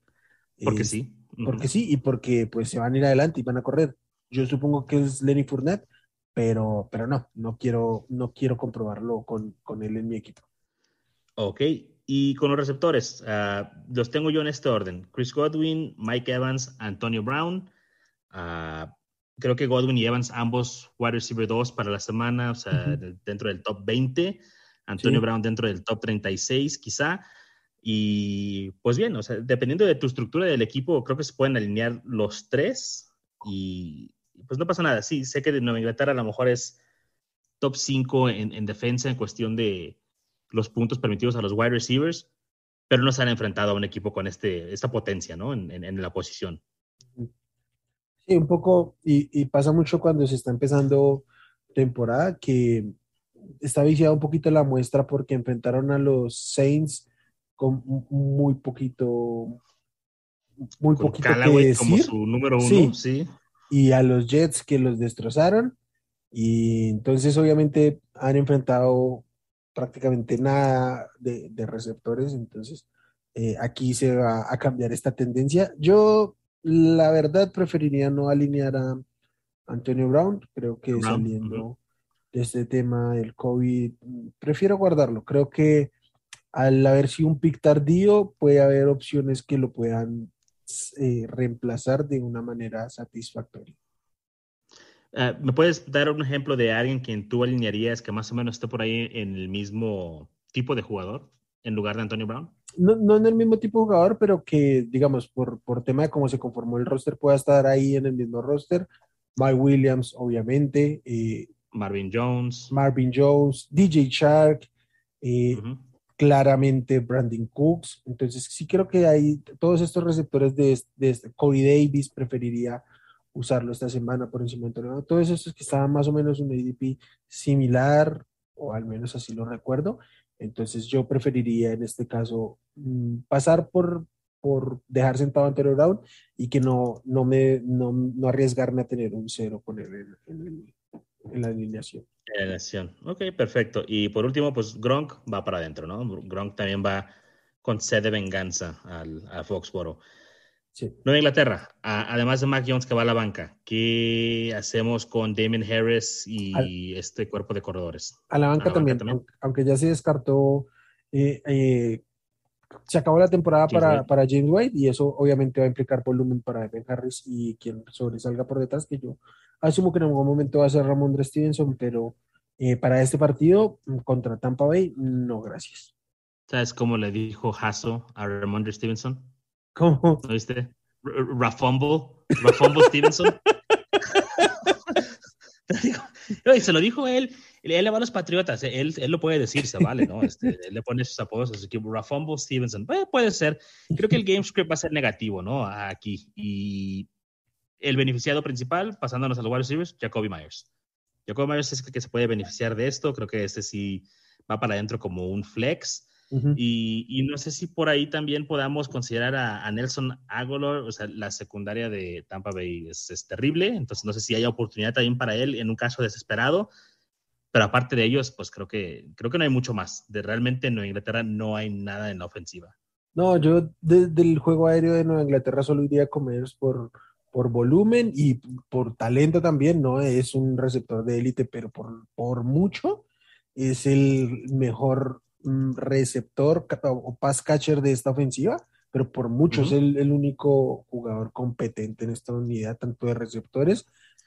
Porque sí. Porque sí, y porque pues se van a ir adelante y van a correr. Yo supongo que es Lenny Fournette, pero, pero no, no quiero, no quiero comprobarlo con, con él en mi equipo. Ok, y con los receptores, ah, los tengo yo en este orden. Chris Godwin, Mike Evans, Antonio Brown. Ah, creo que Godwin y Evans, ambos wide receiver 2 para la semana, o sea, dentro del top 20. Antonio Brown dentro del top 36 quizá. Y pues bien, o sea, dependiendo de tu estructura del equipo, creo que se pueden alinear los tres y pues no pasa nada. Sí, sé que de Nueva Inglaterra a lo mejor es top 5 en, defensa en cuestión de los puntos permitidos a los wide receivers, pero no se han enfrentado a un equipo con este, esta potencia, ¿no? En, en, la posición. Sí, un poco, y, y, pasa mucho cuando se está empezando temporada que está viciada un poquito la muestra porque enfrentaron a los Saints con muy poquito, muy poquito que decir. como su número uno, sí. Y a los Jets que los destrozaron. Y entonces obviamente han enfrentado prácticamente nada de, receptores. Entonces eh, aquí se va a cambiar esta tendencia. Yo la verdad preferiría no alinear a Antonio Brown. Creo que saliendo de este tema del COVID, prefiero guardarlo. Creo que al haber sido un pick tardío, puede haber opciones que lo puedan eh, reemplazar de una manera satisfactoria. Ah, ¿Me puedes dar un ejemplo de alguien quien tú alinearías que más o menos esté por ahí en el mismo tipo de jugador en lugar de Antonio Brown? No, no en el mismo tipo de jugador, pero que, digamos, por, por tema de cómo se conformó el roster, pueda estar ahí en el mismo roster. Mike Williams, obviamente. Eh, Marvin Jones. Marvin Jones, DJ Shark, eh, claramente Brandon Cooks. Entonces, sí creo que hay todos estos receptores de, de este, Corey Davis, preferiría usarlo esta semana por encima de todo. Todos estos que estaban más o menos un ADP similar, o al menos así lo recuerdo. Entonces, yo preferiría en este caso mm, pasar por, por dejar sentado Antonio Brown y que no, no, me, no, no arriesgarme a tener un cero con él en el en la alineación. En la alineación. Ok, perfecto. Y por último, pues Gronk va para adentro, ¿no? Gronk también va con sed de venganza al, a Foxboro. Sí. Nueva Inglaterra, además de Mac Jones que va a la banca, ¿qué hacemos con Damien Harris y este cuerpo de corredores? A la banca, también, aunque ya se descartó, eh, eh, se acabó la temporada para, para, James White y eso obviamente va a implicar volumen para Damien Harris y quien sobresalga por detrás, que yo Asumo que en algún momento va a ser Ramondre Stevenson, pero eh, para este partido mm, contra Tampa Bay, no, gracias. ¿Sabes cómo le dijo Hasso a Ramondre Stevenson? ¿Cómo? ¿No viste? Rafumble, Rafumble Stevenson. *laughs* *laughs* y se lo dijo él, él le va a los Patriotas, él, él lo puede decir, se vale, ¿no? Este, él le pone sus apodos a su equipo, Rafumble Stevenson. puede ser, creo que el game script va a ser negativo, ¿no? Aquí. Y el beneficiado principal, pasándonos a los wide receivers, Jacoby Myers. Jacoby Myers es el que se puede beneficiar de esto. Creo que este sí va para adentro como un flex. y, no sé si por ahí también podamos considerar a, Nelson Aguilar, o sea, la secundaria de Tampa Bay es, terrible, entonces no sé si hay oportunidad también para él en un caso desesperado, pero aparte de ellos, pues creo que, creo que no hay mucho más. De realmente en Nueva Inglaterra no hay nada en la ofensiva. No, yo desde el juego aéreo de Nueva Inglaterra solo iría a comer por, por volumen y por talento también, no es un receptor de élite, pero por, por mucho es el mejor mm, receptor o pass catcher de esta ofensiva, pero por mucho es el, único jugador competente en esta unidad, tanto de receptores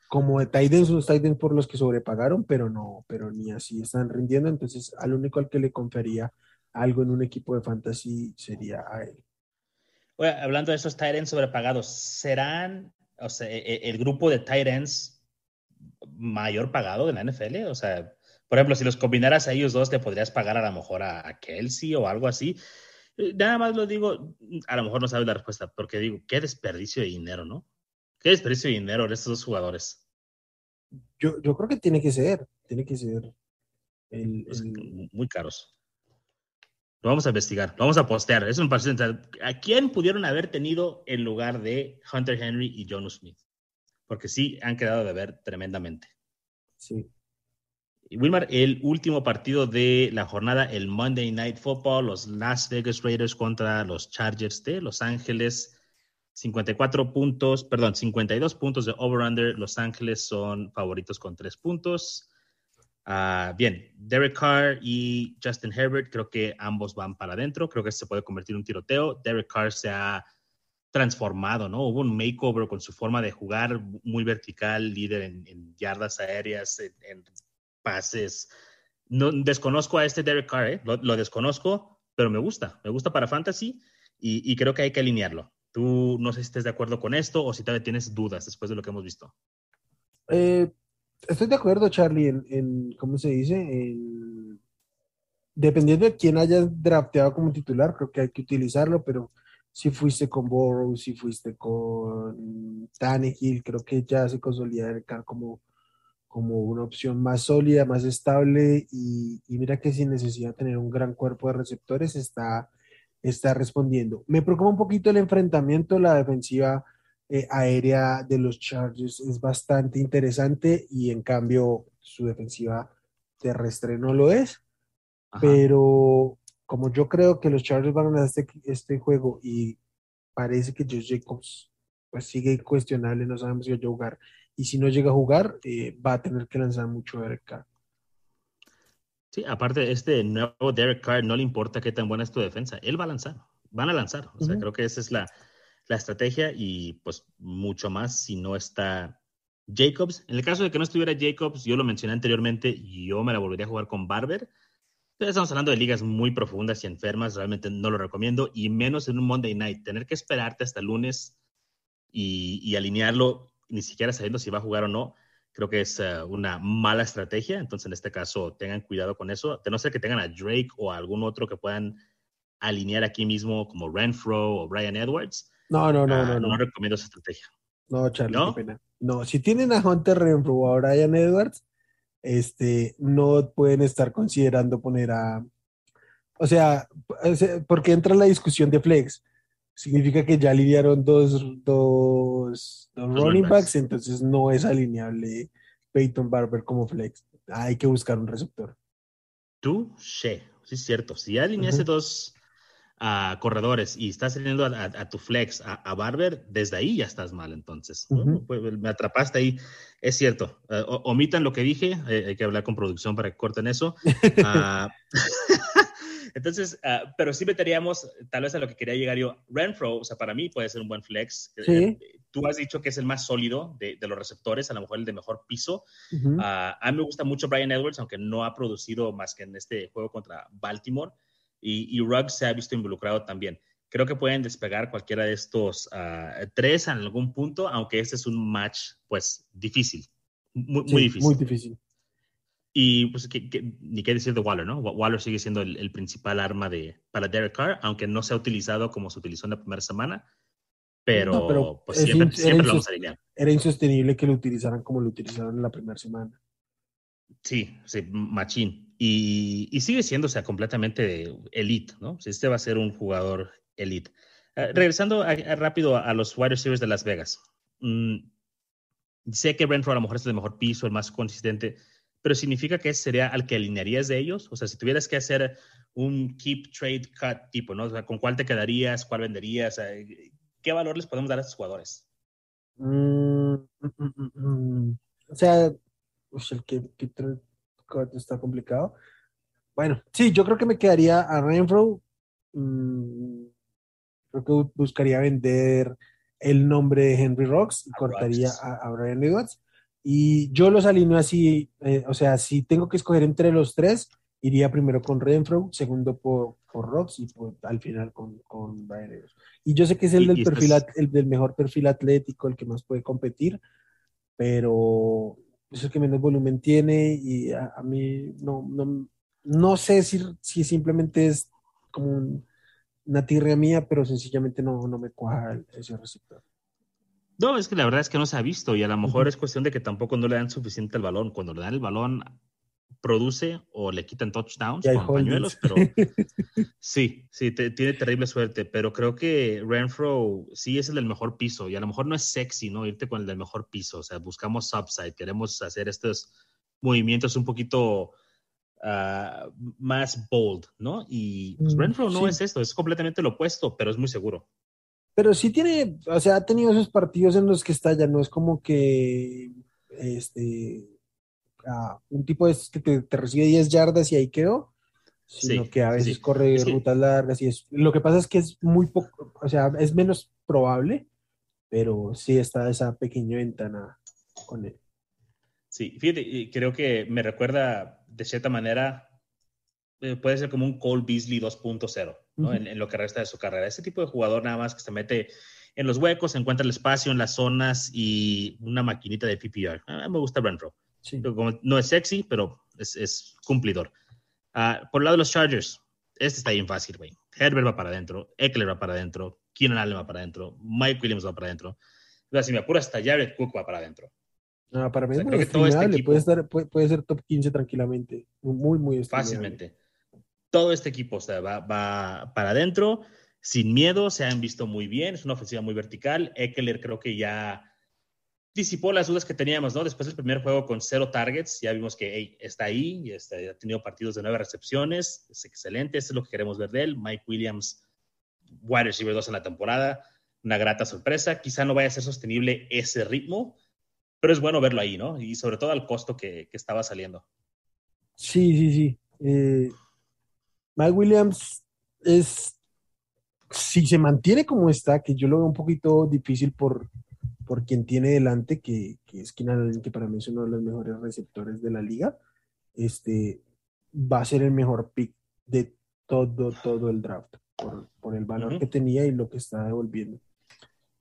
como de Titans, los Titans por los que sobrepagaron, pero no, pero ni así están rindiendo, entonces al único al que le confería algo en un equipo de fantasy sería a él. Hablando de esos Titans sobrepagados, ¿serán, o sea, e, e, el grupo de Titans mayor pagado de la NFL? O sea, por ejemplo, si los combinaras a ellos dos, te podrías pagar a lo mejor a, Kelsey o algo así. Eh, nada más lo digo, a lo mejor no sabes la respuesta, porque digo, qué desperdicio de dinero, ¿no? Qué desperdicio de dinero de estos dos jugadores. Yo, yo creo que tiene que ser, tiene que ser pues, muy caros. Lo vamos a investigar, lo vamos a postear. Es un ¿A quién pudieron haber tenido en lugar de Hunter Henry y John Smith? Porque sí han quedado de ver tremendamente. Sí. Wilmar, el último partido de la jornada, el Monday Night Football, los Las Vegas Raiders contra los Chargers de Los Ángeles. 54 puntos, perdón, 52 puntos de over-under. Los Ángeles son favoritos con 3 puntos. Ah, bien, Derek Carr y Justin Herbert, creo que ambos van para adentro. Creo que se puede convertir en un tiroteo. Derek Carr se ha transformado, ¿no? Hubo un makeover con su forma de jugar muy vertical, líder en, yardas aéreas, en pases. No, desconozco a este Derek Carr, ¿eh? lo, desconozco, pero me gusta, me gusta para fantasy y, creo que hay que alinearlo. Tú no sé si estés de acuerdo con esto o si todavía tienes dudas después de lo que hemos visto. Eh, estoy de acuerdo, Charlie, en, ¿cómo se dice? dependiendo de quién hayas drafteado como titular, creo que hay que utilizarlo, pero si fuiste con Burrow, si fuiste con Tannehill, creo que ya se consolida como como una opción más sólida, más estable y, mira que sin necesidad de tener un gran cuerpo de receptores está, está respondiendo. Me preocupa un poquito el enfrentamiento, la defensiva eh, aérea de los Chargers es bastante interesante y en cambio su defensiva terrestre no lo es, pero como yo creo que los Chargers van a ganar este, este juego y parece que Josh Jacobs pues sigue cuestionable, no sabemos si va a jugar y si no llega a jugar, eh, va a tener que lanzar mucho Derek Carr. Sí, aparte, este nuevo Derek Carr no le importa qué tan buena es tu defensa, él va a lanzar, van a lanzar. O sea, creo que esa es la, la, estrategia y pues mucho más si no está Jacobs. En el caso de que no estuviera Jacobs, yo lo mencioné anteriormente, yo me la volvería a jugar con Barber. Pero estamos hablando de ligas muy profundas y enfermas, realmente no lo recomiendo, y menos en un Monday Night. Tener que esperarte hasta lunes y, y alinearlo ni siquiera sabiendo si va a jugar o no, creo que es eh, una mala estrategia. Entonces, en este caso, tengan cuidado con eso. De no ser que tengan a Drake o a algún otro que puedan alinear aquí mismo, como Renfro o Brian Edwards. No, no, no, ah, no, no. No recomiendo esa estrategia. No, Charlie, ¿No? qué pena. No, si tienen a Hunter Renfro o a Brian Edwards, este, no pueden estar considerando poner a. O sea, porque entra la discusión de flex significa que ya lidiaron dos, dos, running backs, entonces no es alineable Peyton Barber como flex. Hay que buscar un receptor. Tú, sí, sí es cierto. Si ya alineaste dos uh, corredores y estás teniendo a, tu flex a, Barber, desde ahí ya estás mal entonces. Pues, me atrapaste ahí. Es cierto. Uh, omitan lo que dije. Eh, hay que hablar con producción para que corten eso. Uh, *laughs* *laughs* Entonces, uh, pero sí meteríamos tal vez a lo que quería llegar yo. Renfro, o sea, para mí puede ser un buen flex. ¿Sí? Tú has dicho que es el más sólido de, de los receptores, a lo mejor el de mejor piso. Uh, a mí me gusta mucho Brian Edwards, aunque no ha producido más que en este juego contra Baltimore. Y, y Ruggs se ha visto involucrado también. Creo que pueden despegar cualquiera de estos uh, tres en algún punto, aunque este es un match, pues, difícil. Muy, muy difícil. Muy difícil. Y pues ni qué decir de Waller, ¿no? Waller sigue siendo el, principal arma de, para Derek Carr, aunque no se ha utilizado como se utilizó en la primera semana, pero, pues siempre, lo vamos a alinear. Era insostenible que lo utilizaran como lo utilizaron en la primera semana. Sí, sí, machín. Y, sigue siendo, o sea, completamente elite, ¿no? este va a ser un jugador elite. Ah, regresando rápido a, los wide receivers de Las Vegas. Mm, sé que Renfro a lo mejor es el mejor piso, el más consistente, pero significa que sería al que alinearías de ellos. O sea, si tuvieras que hacer un keep, trade, cut tipo, ¿no? O sea, ¿con cuál te quedarías? ¿Cuál venderías? ¿Qué valor les podemos dar a estos jugadores? Mm, mm, o sea, pues el que keep, está complicado. Bueno, sí, yo creo que me quedaría a Renfro. creo que buscaría vender el nombre de Henry Rocks y cortaría a, Brian Edwards. Y yo los alineo así, eh, o sea, si tengo que escoger entre los tres, iría primero con Renfro, segundo por, por Rocks y al final con, con Brian Edwards. Y yo sé que es el del perfil, el del mejor perfil atlético, el que más puede competir, pero es el que menos volumen tiene y a, mí no, no, no sé si, si simplemente es como un una tirria mía, pero sencillamente no, no me cuaja ese receptor. No, es que la verdad es que no se ha visto y a lo mejor es cuestión de que tampoco no le dan suficiente el balón. Cuando le dan el balón, produce o le quitan touchdowns con pañuelos, pero *laughs* sí, sí, tiene terrible suerte. Pero creo que Renfro sí es el del mejor piso y a lo mejor no es sexy, ¿no? Irte con el del mejor piso. O sea, buscamos upside, queremos hacer estos movimientos un poquito Ah, más bold, ¿no? Y pues, mm, Renfro no es esto, es completamente lo opuesto, pero es muy seguro. Pero sí tiene, o sea, ha tenido esos partidos en los que está ya, no es como que este ah, un tipo de que te, recibe 10 yardas y ahí quedó, sino que a veces corre rutas largas y es. Lo que pasa es que es muy poco, o sea, es menos probable, pero sí está esa pequeña ventana con él. Sí, fíjate, creo que me recuerda de cierta manera, eh, puede ser como un Cole Beasley 2.0, ¿no? en, lo que resta de su carrera. Ese tipo de jugador nada más que se mete en los huecos, encuentra el espacio en las zonas y una maquinita de PPR. A mí me gusta Renfro. Sí. No es sexy, pero es, cumplidor. Ah, por el lado de los Chargers, este está bien fácil, güey. Herbert va para adentro, Eckler va para adentro, Keenan Allen va para adentro, Mike Williams va para adentro. Si me apura, hasta Jared Cook va para adentro. Para mí es muy este puede, puede, ser top 15 tranquilamente. Muy, muy Fácilmente. Todo este equipo va, para adentro, sin miedo, se han visto muy bien, es una ofensiva muy vertical. Eckler creo que ya disipó las dudas que teníamos, ¿no? Después del primer juego con cero targets, ya vimos que está ahí, y está, ha tenido partidos de nueve recepciones, es excelente, eso es lo que queremos ver de él. Mike Williams, wide receiver 2 en la temporada, una grata sorpresa. Quizá no vaya a ser sostenible ese ritmo, pero es bueno verlo ahí, ¿no? Y sobre todo al costo que, estaba saliendo. Sí, sí, sí. Eh, Mike Williams es, si se mantiene como está, que yo lo veo un poquito difícil por, por quien tiene delante, que, que es Keenan que para mí es uno de los mejores receptores de la liga, este, va a ser el mejor pick de todo, todo el draft, por, por el valor que tenía y lo que está devolviendo.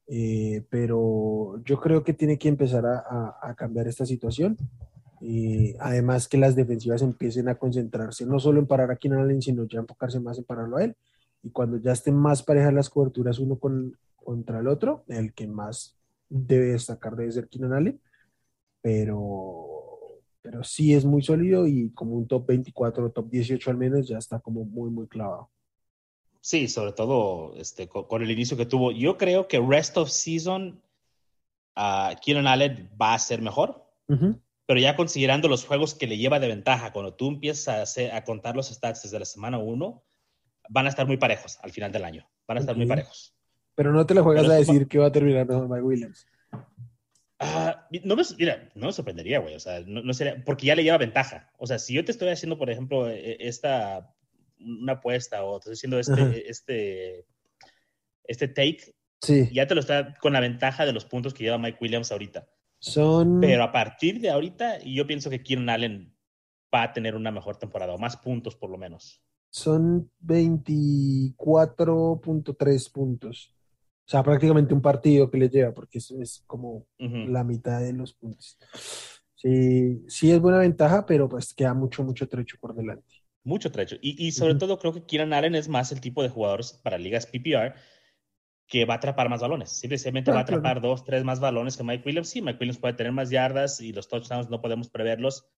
Eh, pero yo creo que tiene que empezar a, cambiar esta situación. y además que las defensivas empiecen a concentrarse no solo en parar a Keenan Allen, sino ya enfocarse más en pararlo a él. Y cuando ya estén más parejas las coberturas uno con, contra el otro, el que más debe destacar debe ser Keenan Allen. Pero, pero sí es muy sólido y como un top 24 top 18 al menos ya está como muy, muy clavado. Sí, sobre todo este, con, el inicio que tuvo. Yo creo que rest of season, uh, Keenan Allen va a ser mejor, pero ya considerando los juegos que le lleva de ventaja, cuando tú empiezas a, a contar los stats desde la semana 1, van a estar muy parejos al final del año. Van a estar muy parejos. Pero no te lo juegas a decir que va a terminar mejor Mike Williams. Ah, no me, mira, no me sorprendería, güey. O sea, no, sería, porque ya le lleva ventaja. O sea, si yo te estoy haciendo, por ejemplo, e, e, esta una apuesta o te estoy este, este, este take, sí. ya te lo está con la ventaja de los puntos que lleva Mike Williams ahorita. Son... Pero a partir de ahorita, yo pienso que Kieran Allen va a tener una mejor temporada, o más puntos por lo menos. Son 24.3 puntos. O sea, prácticamente un partido que le lleva, porque eso es como la mitad de los puntos. Sí, sí es buena ventaja, pero pues queda mucho, mucho trecho por delante. Mucho trecho. Y, sobre todo creo que Kieran Allen es más el tipo de jugadores para ligas PPR que va a atrapar más balones. Simplemente va a atrapar dos, tres más balones que Mike Williams. Sí, Mike Williams puede tener más yardas y los touchdowns no podemos preverlos.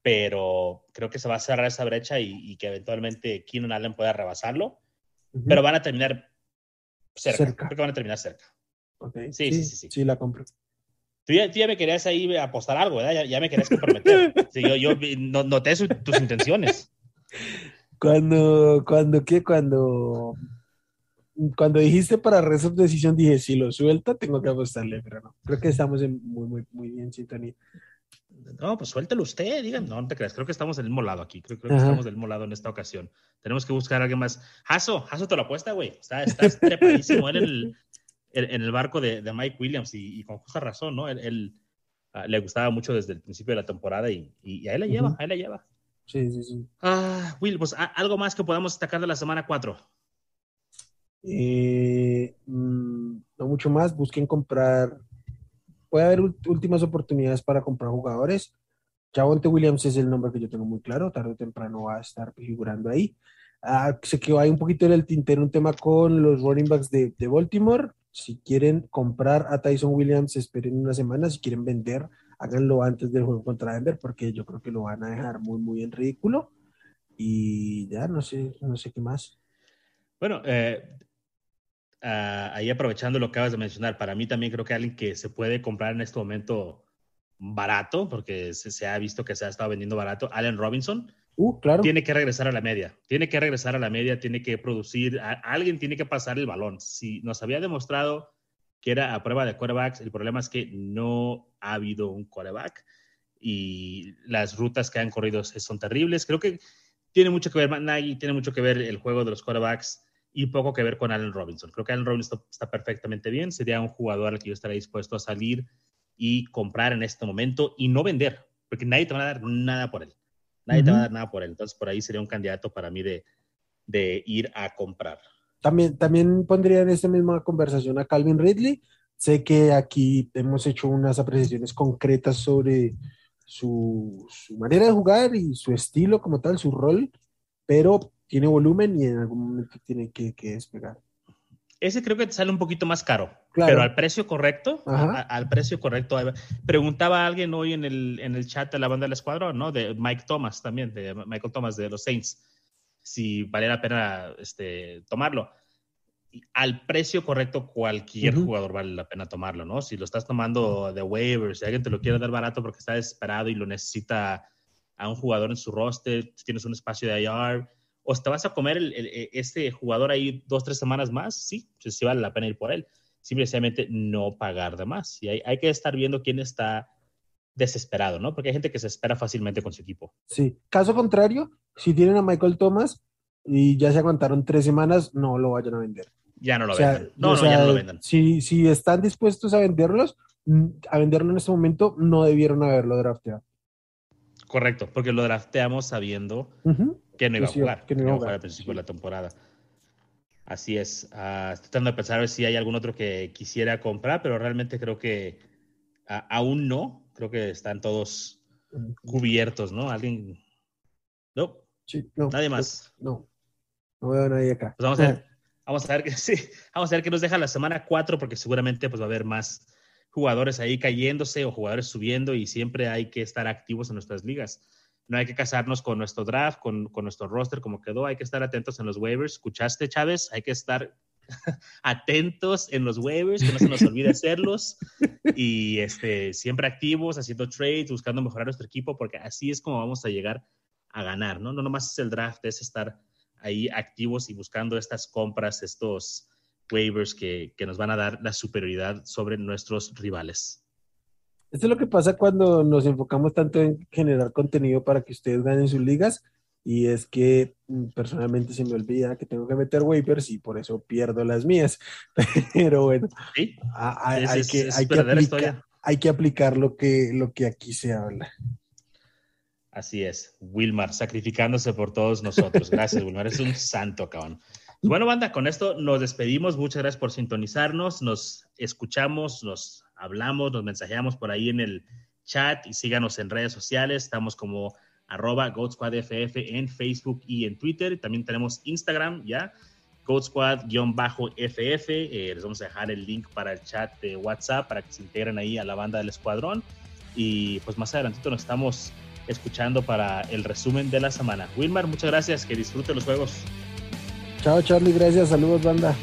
pero creo que se va a cerrar esa brecha y, que eventualmente Keenan Allen pueda rebasarlo, pero van a terminar cerca. Creo que van a terminar cerca. Sí, sí, sí, sí, sí. la compro. Tú ya, me querías ahí apostar algo, ¿verdad? Ya, me querías comprometer. yo, yo noté tus intenciones. Cuando, cuando, ¿qué? Cuando, cuando dijiste para Reset Decisión, dije, si lo suelta, tengo que apostarle, pero no. Creo que estamos en muy, muy, muy bien sintonía. No, pues suéltelo usted, digan, no, no te creas, creo que estamos del mismo lado aquí, creo, que estamos del mismo lado en esta ocasión. Tenemos que buscar a alguien más. Jaso, Jaso te lo apuesta, güey. Está, estás *laughs* trepadísimo en el, en el barco de, de Mike Williams y, con justa razón, ¿no? Él, ah, le gustaba mucho desde el principio de la temporada y, y, ahí la lleva, ahí la lleva. Sí, sí, sí. Ah, Will, pues algo más que podamos destacar de la semana 4. Eh, mm, no mucho más, busquen comprar puede haber últimas oportunidades para comprar jugadores. Javonte Williams es el nombre que yo tengo muy claro, tarde o temprano va a estar figurando ahí. Ah, sé que hay un poquito en el tintero un tema con los running backs de, de, Baltimore. Si quieren comprar a Tyson Williams, esperen una semana. Si quieren vender, háganlo antes del juego contra Denver, porque yo creo que lo van a dejar muy, muy en ridículo. Y ya, no sé, no sé qué más. Bueno, eh, Ah, ahí aprovechando lo que acabas de mencionar, para mí también creo que alguien que se puede comprar en este momento barato, porque se, ha visto que se ha estado vendiendo barato, Allen Robinson. Uh, claro. Tiene que regresar a la media, tiene que regresar a la media, tiene que producir, alguien tiene que pasar el balón. Si nos había demostrado que era a prueba de quarterbacks, el problema es que no ha habido un quarterback y las rutas que han corrido son terribles. Creo que tiene mucho que ver, Nagy, tiene mucho que ver el juego de los quarterbacks y poco que ver con Allen Robinson. Creo que Allen Robinson está perfectamente bien, sería un jugador al que yo estaría dispuesto a salir y comprar en este momento y no vender, porque nadie te va a dar nada por él. Nadie te va a dar nada por él. Entonces, por ahí sería un candidato para mí de, de ir a comprar. También, también pondría en esta misma conversación a Calvin Ridley. Sé que aquí hemos hecho unas apreciaciones concretas sobre su, su manera de jugar y su estilo como tal, su rol, pero tiene volumen y en algún momento tiene que, despegar. Ese creo que te sale un poquito más caro, pero al precio correcto, al precio correcto. Preguntaba a alguien hoy en el, en el chat de la banda del escuadrón, ¿no? De Mike Thomas también, de Michael Thomas de los Saints, si valía la pena este, tomarlo. Al precio correcto, cualquier jugador vale la pena tomarlo, ¿no? Si lo estás tomando de waivers, si alguien te lo quiere dar barato porque está desesperado y lo necesita a un jugador en su roster, tienes un espacio de IR, o te vas a comer e, este jugador ahí dos, tres semanas más, sí, pues sí vale la pena ir por él. Simplemente no pagar de más. Y hay, hay, que estar viendo quién está desesperado, ¿no? Porque hay gente que se espera fácilmente con su equipo. Sí. Caso contrario, si tienen a Michael Thomas y ya se aguantaron tres semanas, no lo vayan a vender. Ya no lo vendan. No, no, ya no lo vendan. Si, si están dispuestos a venderlos, a venderlo en este momento, no debieron haberlo drafteado. Correcto, porque lo drafteamos sabiendo que no iba a jugar, que no iba a jugar al principio de la temporada. Así es. Uh, estoy tratando de pensar a ver si hay algún otro que quisiera comprar, pero realmente creo que aún no. Creo que están todos cubiertos, ¿no? Alguien. No. Sí, no Nadie más. No. No veo a nadie acá. Pues vamos a ver. Vamos a ver que *laughs* sí. Vamos a ver qué nos deja la semana 4, porque seguramente pues, va a haber más jugadores ahí cayéndose o jugadores subiendo y siempre hay que estar activos en nuestras ligas. No hay que casarnos con nuestro draft, con, con nuestro roster como quedó, hay que estar atentos en los waivers. ¿Escuchaste, Chávez? Hay que estar *laughs* atentos en los waivers, que no se nos olvide hacerlos y este, siempre activos, haciendo trades, buscando mejorar nuestro equipo, porque así es como vamos a llegar a ganar, ¿no? No nomás es el draft, es estar ahí activos y buscando estas compras, estos, waivers que, nos van a dar la superioridad sobre nuestros rivales. Esto es lo que pasa cuando nos enfocamos tanto en generar contenido para que ustedes ganen sus ligas y es que mm, personalmente se me olvida que tengo que meter waivers y por eso pierdo las mías. *laughs* Pero bueno, hay, que, hay, que aplicar, lo que, lo que aquí se habla. Así es, Wilmar, sacrificándose por todos nosotros. Gracias, Wilmar, es un santo, cabrón. Bueno, banda, con esto nos despedimos. Muchas gracias por sintonizarnos. Nos escuchamos, nos hablamos, nos mensajeamos por ahí en el chat y síganos en redes sociales. Estamos como arroba GoatSquadFF en Facebook y en Twitter. También tenemos Instagram, ¿ya? GoatSquad-FF. Eh, les vamos a dejar el link para el chat de WhatsApp para que se integren ahí a la banda del escuadrón. Y pues más adelantito nos estamos escuchando para el resumen de la semana. Wilmar, muchas gracias, que disfrute los juegos. Chao Charlie, gracias, saludos banda.